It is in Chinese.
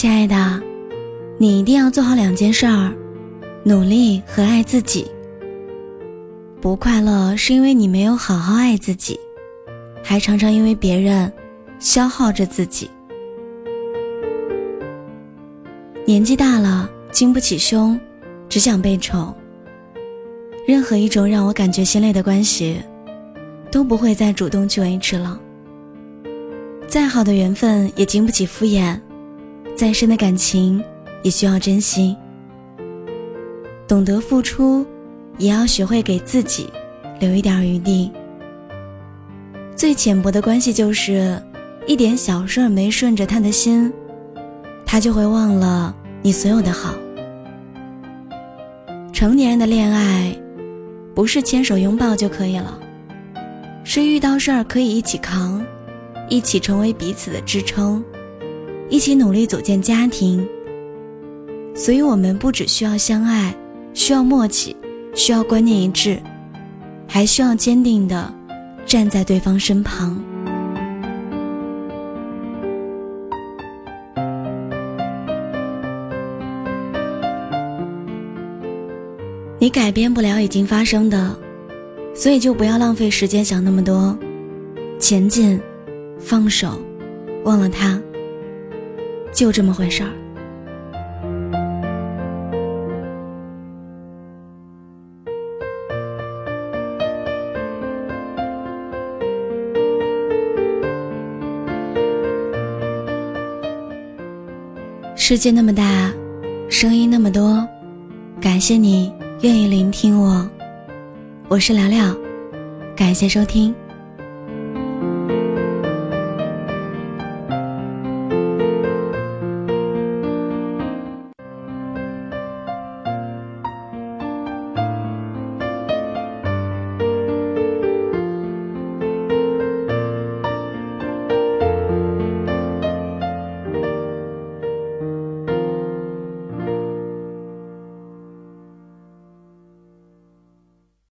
亲爱的，你一定要做好两件事儿：努力和爱自己。不快乐是因为你没有好好爱自己，还常常因为别人消耗着自己。年纪大了，经不起凶，只想被宠。任何一种让我感觉心累的关系，都不会再主动去维持了。再好的缘分也经不起敷衍，再深的感情也需要珍惜。懂得付出，也要学会给自己留一点余地。最浅薄的关系就是，一点小事没顺着他的心，他就会忘了你所有的好。成年人的恋爱，不是牵手拥抱就可以了，是遇到事儿可以一起扛。一起成为彼此的支撑，一起努力组建家庭。所以，我们不只需要相爱，需要默契，需要观念一致，还需要坚定的站在对方身旁。你改变不了已经发生的，所以就不要浪费时间想那么多，前进。放手，忘了他，就这么回事儿。世界那么大，声音那么多，感谢你愿意聆听我。我是聊聊，感谢收听。